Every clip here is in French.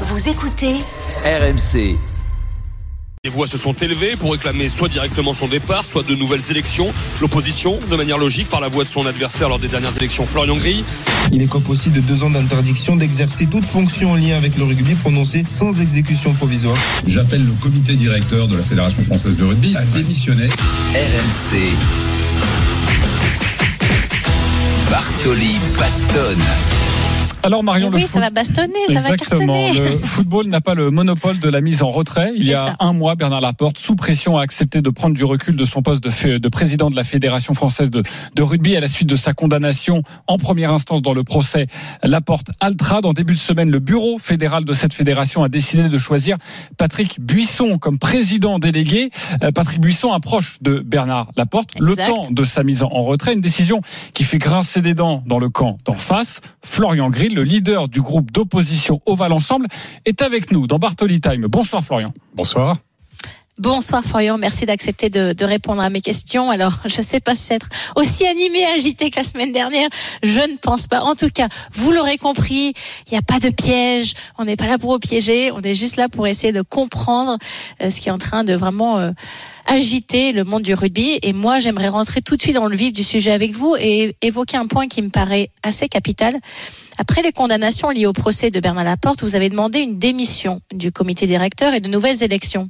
Vous écoutez RMC. Les voix se sont élevées pour réclamer soit directement son départ, soit de nouvelles élections. L'opposition, de manière logique, par la voix de son adversaire lors des dernières élections, Florian Gris. Il écope aussi de deux ans d'interdiction d'exercer toute fonction en lien avec le rugby prononcée sans exécution provisoire. J'appelle le comité directeur de la Fédération française de rugby à démissionner. RMC. Bartoli Bastonne. Alors Marion, oui, le ça va bastonner, ça va Exactement. Le football n'a pas le monopole de la mise en retrait. Il y a ça. un mois, Bernard Laporte, sous pression, a accepté de prendre du recul de son poste de, président de la Fédération française de, de rugby à la suite de sa condamnation en première instance dans le procès Laporte Altra. Dans début de semaine, le bureau fédéral de cette fédération a décidé de choisir Patrick Buisson comme président délégué. Euh, Patrick Buisson approche de Bernard Laporte le temps de sa mise en retrait. Une décision qui fait grincer des dents dans le camp d'en face. Florian Grill, le leader du groupe d'opposition Oval Ensemble, est avec nous dans Bartoli Time. Bonsoir Florian. Bonsoir. Bonsoir Florian, merci d'accepter de, de répondre à mes questions. Alors, je sais pas si être aussi animé et agité que la semaine dernière, je ne pense pas. En tout cas, vous l'aurez compris, il n'y a pas de piège, on n'est pas là pour vous piéger, on est juste là pour essayer de comprendre euh, ce qui est en train de vraiment euh, agiter le monde du rugby. Et moi, j'aimerais rentrer tout de suite dans le vif du sujet avec vous et évoquer un point qui me paraît assez capital. Après les condamnations liées au procès de Bernard Laporte, vous avez demandé une démission du comité directeur et de nouvelles élections.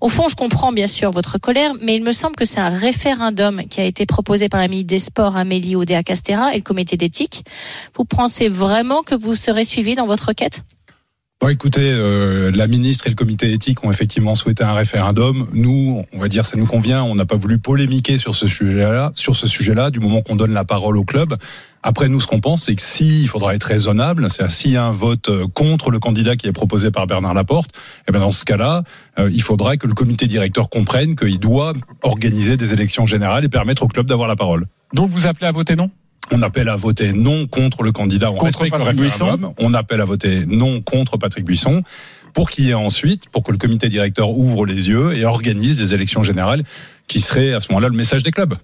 Au fond, je comprends bien sûr votre colère, mais il me semble que c'est un référendum qui a été proposé par la ministre des Sports Amélie Oudéa Castera et le comité d'éthique. Vous pensez vraiment que vous serez suivi dans votre quête? Bon, écoutez, euh, la ministre et le comité éthique ont effectivement souhaité un référendum. Nous, on va dire, ça nous convient. On n'a pas voulu polémiquer sur ce sujet-là, sur ce sujet-là, du moment qu'on donne la parole au club. Après, nous, ce qu'on pense, c'est que si faudra être raisonnable, c'est s'il y a un vote euh, contre le candidat qui est proposé par Bernard Laporte, et ben dans ce cas-là, euh, il faudra que le comité directeur comprenne qu'il doit organiser des élections générales et permettre au club d'avoir la parole. Donc vous appelez à voter non? On appelle à voter non contre le candidat. On Contre le Patrick. On appelle à voter non contre Patrick Buisson pour qu'il y ait ensuite, pour que le comité directeur ouvre les yeux et organise des élections générales qui seraient à ce moment-là le message des clubs.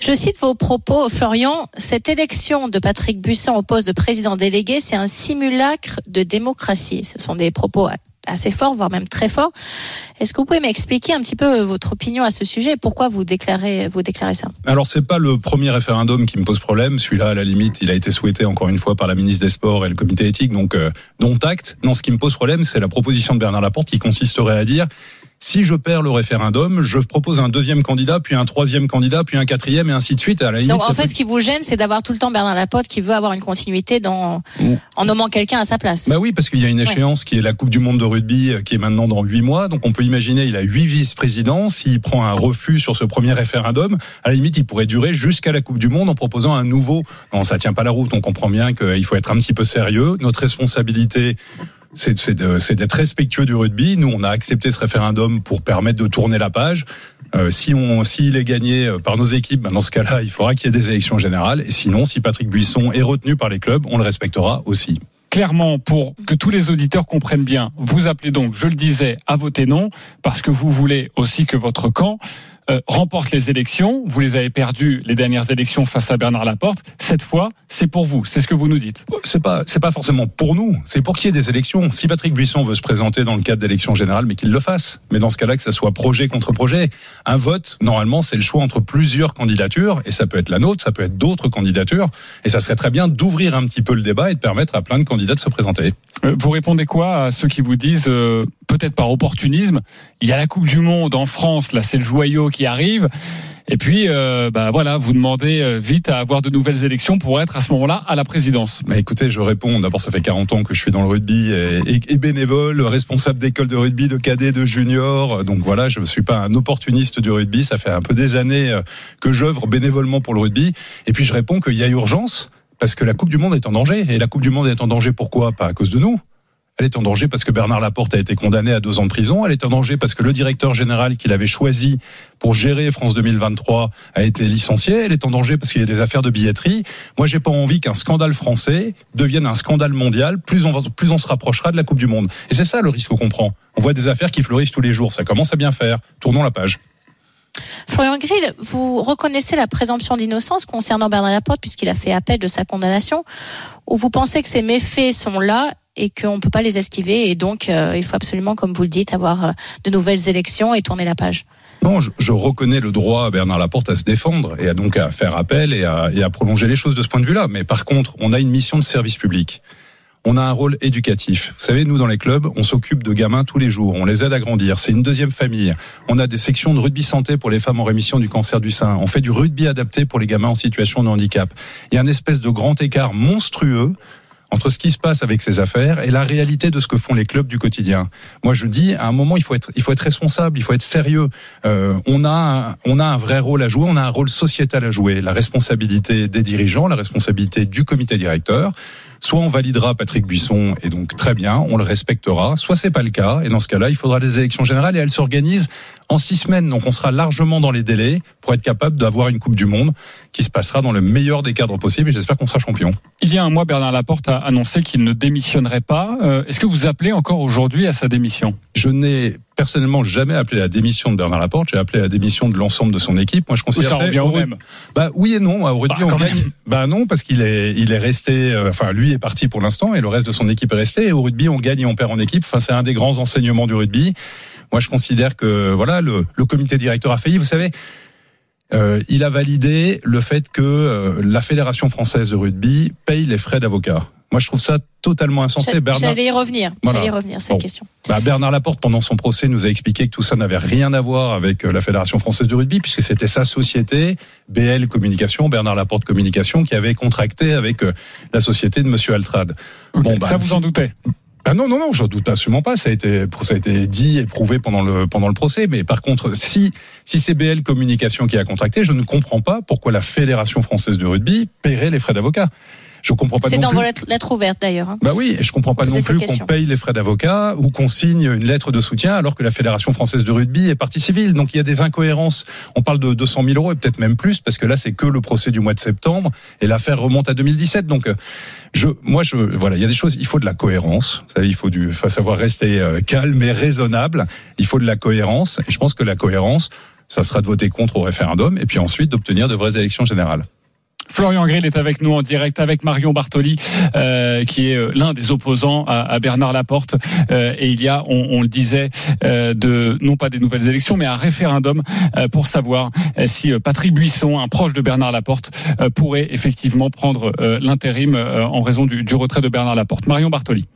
Je cite vos propos, Florian. Cette élection de Patrick Buisson au poste de président délégué, c'est un simulacre de démocratie. Ce sont des propos assez forts, voire même très forts. Est-ce que vous pouvez m'expliquer un petit peu votre opinion à ce sujet? Et pourquoi vous déclarez, vous déclarez ça? Alors c'est pas le premier référendum qui me pose problème. Celui-là, à la limite, il a été souhaité encore une fois par la ministre des Sports et le comité éthique, donc euh, dont acte. Non, ce qui me pose problème, c'est la proposition de Bernard Laporte qui consisterait à dire si je perds le référendum, je propose un deuxième candidat, puis un troisième candidat, puis un quatrième, et ainsi de suite. À la limite, Donc en fait, peut- ce qui vous gêne, c'est d'avoir tout le temps Bernard Laporte qui veut avoir une continuité dans, en nommant quelqu'un à sa place. Bah oui, parce qu'il y a une échéance qui est la Coupe du Monde de rugby, euh, qui est maintenant dans huit mois. Donc on peut imaginer, il a huit vice-présidents. S'il prend un refus sur ce premier référendum, à la limite, il pourrait durer jusqu'à la Coupe du Monde en proposant un nouveau. Non, ça tient pas la route. On comprend bien qu'il faut être un petit peu sérieux. Notre responsabilité. C'est d'être respectueux du rugby. Nous, on a accepté ce référendum pour permettre de tourner la page. Euh, si on, s'il est gagné euh, par nos équipes, ben dans ce cas-là, il faudra qu'il y ait des élections générales. Et sinon, si Patrick Buisson est retenu par les clubs, on le respectera aussi. Clairement, pour que tous les auditeurs comprennent bien, vous appelez donc, je le disais, à voter non, parce que vous voulez aussi que votre camp euh, remporte les élections. Vous les avez perdues les dernières élections face à Bernard Laporte. Cette fois, c'est pour vous. C'est ce que vous nous dites. C'est pas, c'est pas forcément pour nous. C'est pour qu'il y ait des élections. Si Patrick Buisson veut se présenter dans le cadre d'élections générales, mais qu'il le fasse. Mais dans ce cas-là, que ça soit projet contre projet. Un vote, normalement, c'est le choix entre plusieurs candidatures. Et ça peut être la nôtre, ça peut être d'autres candidatures. Et ça serait très bien d'ouvrir un petit peu le débat et de permettre à plein de candidats de se présenter. Euh, Vous répondez quoi à ceux qui vous disent, euh, peut-être par opportunisme, il y a la Coupe du Monde en France, là c'est le joyau qui arrive. Et puis, euh, bah voilà, vous demandez euh, vite à avoir de nouvelles élections pour être à ce moment-là à la présidence. Mais écoutez, je réponds. D'abord, ça fait 40 ans que je suis dans le rugby et, bénévole, responsable d'école de rugby, de cadet, de junior. Donc voilà, je ne suis pas un opportuniste du rugby. Ça fait un peu des années euh, que j'œuvre bénévolement pour le rugby. Et puis je réponds qu'il y a urgence parce que la Coupe du Monde est en danger. Et la Coupe du Monde est en danger pourquoi? Pas à cause de nous. Elle est en danger parce que Bernard Laporte a été condamné à deux ans de prison. Elle est en danger parce que le directeur général qu'il avait choisi pour gérer France 2023 a été licencié. Elle est en danger parce qu'il y a des affaires de billetterie. Moi, j'ai pas envie qu'un scandale français devienne un scandale mondial. Plus on, plus on se rapprochera de la Coupe du Monde. Et c'est ça le risque qu'on prend. On voit des affaires qui fleurissent tous les jours. Ça commence à bien faire. Tournons la page. Florian Grill, vous reconnaissez la présomption d'innocence concernant Bernard Laporte puisqu'il a fait appel de sa condamnation, ou vous pensez que ces méfaits sont là et qu'on ne peut pas les esquiver. Et donc, euh, il faut absolument, comme vous le dites, avoir euh, de nouvelles élections et tourner la page? Non, je, reconnais le droit à Bernard Laporte à se défendre et à donc à faire appel et à, et à prolonger les choses de ce point de vue-là. Mais par contre, on a une mission de service public on a un rôle éducatif. Vous savez, nous, dans les clubs, on s'occupe de gamins tous les jours. On les aide à grandir. C'est une deuxième famille. On a des sections de rugby santé pour les femmes en rémission du cancer du sein. On fait du rugby adapté pour les gamins en situation de handicap. Il y a un espèce de grand écart monstrueux entre ce qui se passe avec ces affaires et la réalité de ce que font les clubs du quotidien. Moi, je dis, à un moment, il faut être, il faut être responsable, il faut être sérieux. Euh, on a, on a un vrai rôle à jouer, on a un rôle sociétal à jouer. La responsabilité des dirigeants, la responsabilité du comité directeur. Soit on validera Patrick Buisson et donc très bien, on le respectera. Soit c'est pas le cas et dans ce cas-là, il faudra des élections générales et elles s'organisent en six semaines. Donc on sera largement dans les délais pour être capable d'avoir une Coupe du Monde qui se passera dans le meilleur des cadres possibles et j'espère qu'on sera champion. Il y a un mois, Bernard Laporte a annoncé qu'il ne démissionnerait pas. Euh, est-ce que vous appelez encore aujourd'hui à sa démission? Je n'ai personnellement jamais appelé à la démission de Bernard Laporte. J'ai appelé à la démission de l'ensemble de son équipe. Moi, je considère ça revient au même. Bah oui et non. Au rugby, bah, on gagne. Bah non, parce qu'il est, il est resté. Euh, enfin, lui est parti pour l'instant et le reste de son équipe est resté. Et au rugby, on gagne et on perd en équipe. Enfin, c'est un des grands enseignements du rugby. Moi, je considère que voilà, le, le comité directeur a failli. Vous savez. Euh, il a validé le fait que euh, la Fédération française de rugby paye les frais d'avocat. Moi, je trouve ça totalement insensé. Bernard... J'allais y revenir. Voilà. J'allais y revenir cette bon. question. Bah, Bernard Laporte, pendant son procès, nous a expliqué que tout ça n'avait rien à voir avec euh, la Fédération française de rugby, puisque c'était sa société, BL Communication, Bernard Laporte Communication, qui avait contracté avec euh, la société de Monsieur Altrad. Okay, bon, bah, ça vous en doutez ah non, non, non, j'en doute absolument pas. Ça a été, ça a été dit et prouvé pendant le, pendant le procès. Mais par contre, si, si c'est BL Communication qui a contracté, je ne comprends pas pourquoi la Fédération française de rugby paierait les frais d'avocat. Je comprends pas. C'est dans plus. lettres, lettres ouvertes d'ailleurs. Hein. Bah oui, je comprends pas non plus qu'on paye les frais d'avocat ou qu'on signe une lettre de soutien alors que la Fédération française de rugby est partie civile. Donc il y a des incohérences. On parle de 200 000 euros et peut-être même plus parce que là c'est que le procès du mois de septembre et l'affaire remonte à 2017. Donc je, moi je, voilà, il y a des choses. Il faut de la cohérence. Ça, il faut du, faut savoir rester euh, calme et raisonnable. Il faut de la cohérence. Et je pense que la cohérence, ça sera de voter contre au référendum et puis ensuite d'obtenir de vraies élections générales. Florian Grill est avec nous en direct avec Marion Bartoli, euh, qui est l'un des opposants à, Bernard Laporte. Euh, et il y a, on, le disait, euh, de non pas des nouvelles élections, mais un référendum euh, pour savoir euh, si Patrick Buisson, un proche de Bernard Laporte, euh, pourrait effectivement prendre euh, l'intérim en raison du, du retrait de Bernard Laporte. Marion Bartoli.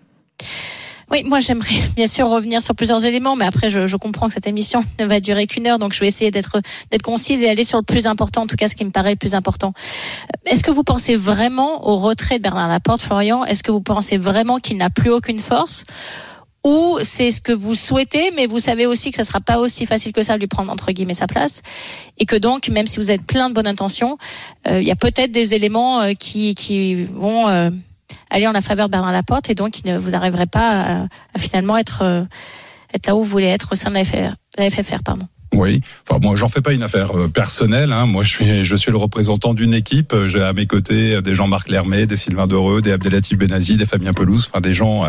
Oui, moi j'aimerais bien sûr revenir sur plusieurs éléments, mais après je, je comprends que cette émission ne va durer qu'une heure, donc je vais essayer d'être d'être concise et aller sur le plus important, en tout cas ce qui me paraît le plus important. Est-ce que vous pensez vraiment au retrait de Bernard Laporte, Florian? Est-ce que vous pensez vraiment qu'il n'a plus aucune force? Ou c'est ce que vous souhaitez, mais vous savez aussi que ce sera pas aussi facile que ça de lui prendre entre guillemets sa place, et que donc même si vous êtes plein de bonnes intentions, euh, il y a peut-être des éléments euh, qui qui vont euh, aller en la faveur de Bernard Laporte et donc il ne vous arriverait pas à, à finalement être, euh, être là où vous voulez être au sein de la, FR, la FFR. Pardon. Oui, enfin moi j'en fais pas une affaire euh, personnelle. Hein. Moi je suis je suis le représentant d'une équipe. J'ai à mes côtés des Jean-Marc Lermet, des Sylvain Dereux, des Abdelatif Benazi, des Fabien Pelouse, enfin des gens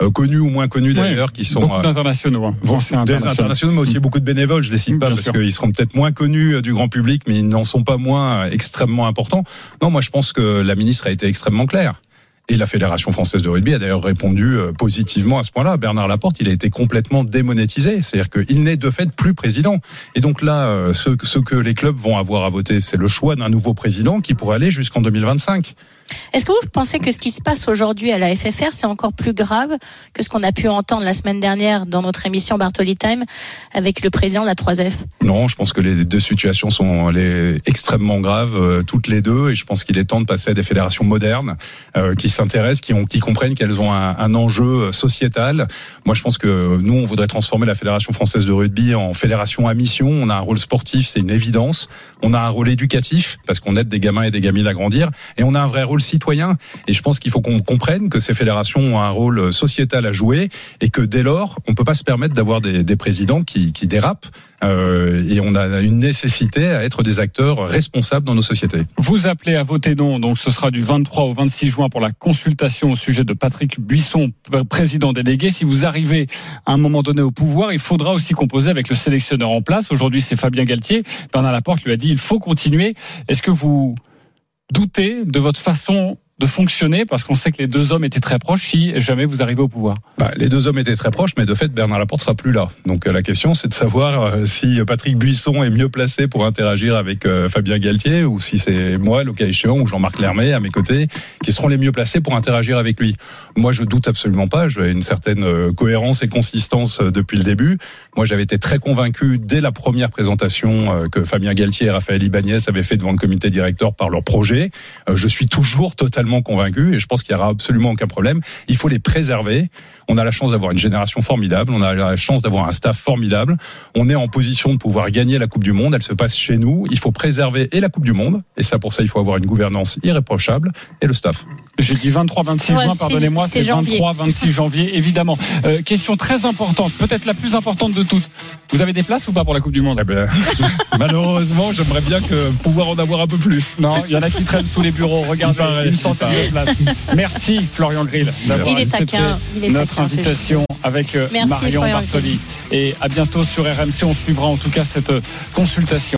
euh, connus ou moins connus d'ailleurs, qui sont beaucoup d'internationaux, hein. bon, des internationaux. internationaux, mais aussi beaucoup de bénévoles. Je les cite pas Bien parce qu'ils seront peut-être moins connus du grand public, mais ils n'en sont pas moins extrêmement importants. Non, moi je pense que la ministre a été extrêmement claire. Et la Fédération française de rugby a d'ailleurs répondu positivement à ce point-là. Bernard Laporte, il a été complètement démonétisé. C'est-à-dire qu'il n'est de fait plus président. Et donc là, ce, ce que les clubs vont avoir à voter, c'est le choix d'un nouveau président qui pourrait aller jusqu'en 2025. Est-ce que vous pensez que ce qui se passe aujourd'hui à la FFR, c'est encore plus grave que ce qu'on a pu entendre la semaine dernière dans notre émission Bartoli Time avec le président de la 3F Non, je pense que les deux situations sont extrêmement graves, euh, toutes les deux, et je pense qu'il est temps de passer à des fédérations modernes euh, qui s'intéressent, qui, comprennent qu'elles ont un, un, enjeu sociétal. Moi, je pense que nous, on voudrait transformer la Fédération française de rugby en fédération à mission. On a un rôle sportif, c'est une évidence. On a un rôle éducatif, parce qu'on aide des gamins et des gamines à grandir, et on a un vrai rôle citoyen. Et je pense qu'il faut qu'on comprenne que ces fédérations ont un rôle sociétal à jouer et que dès lors, on peut pas se permettre d'avoir des, présidents qui, qui dérapent. Euh, et on a une nécessité à être des acteurs responsables dans nos sociétés. Vous appelez à voter non, donc ce sera du 23 au 26 juin pour la consultation au sujet de Patrick Buisson, président délégué. Si vous arrivez à un moment donné au pouvoir, il faudra aussi composer avec le sélectionneur en place. Aujourd'hui, c'est Fabien Galtier. Bernard Laporte lui a dit il faut continuer. Est-ce que vous doutez de votre façon de fonctionner Parce qu'on sait que les deux hommes étaient très proches si jamais vous arrivez au pouvoir. Bah, les deux hommes étaient très proches, mais de fait, Bernard Laporte sera plus là. Donc euh, la question, c'est de savoir euh, si Patrick Buisson est mieux placé pour interagir avec euh, Fabien Galtier ou si c'est moi, le cas échéant, ou Jean-Marc Lermet à mes côtés, qui seront les mieux placés pour interagir avec lui. Moi, je doute absolument pas. J'ai une certaine euh, cohérence et consistance euh, depuis le début. Moi, j'avais été très convaincu dès la première présentation euh, que Fabien Galtier et Raphaël Ibanez avaient fait devant le comité directeur par leur projet. Euh, Je suis toujours totalement convaincu et je pense qu'il y aura absolument aucun problème. Il faut les préserver. On a la chance d'avoir une génération formidable. On a la chance d'avoir un staff formidable. On est en position de pouvoir gagner la Coupe du Monde. Elle se passe chez nous. Il faut préserver et la Coupe du Monde. Et ça, pour ça, il faut avoir une gouvernance irréprochable et le staff. J'ai dit 23-26 Ouais, juin, c'est- pardonnez-moi, c'est c'est janvier. 23-26 janvier, évidemment. Euh, question très importante, peut-être la plus importante de toutes. Vous avez des places ou pas pour la Coupe du Monde? Eh ben, malheureusement, j'aimerais bien que pouvoir en avoir un peu plus. Non, il y en a qui traînent sous les bureaux. Regardez, une centaine Merci Florian Grill d'avoir accepté notre invitation avec euh, Merci, Marion Bartoli. Et à bientôt sur RMC. On suivra en tout cas cette euh, consultation.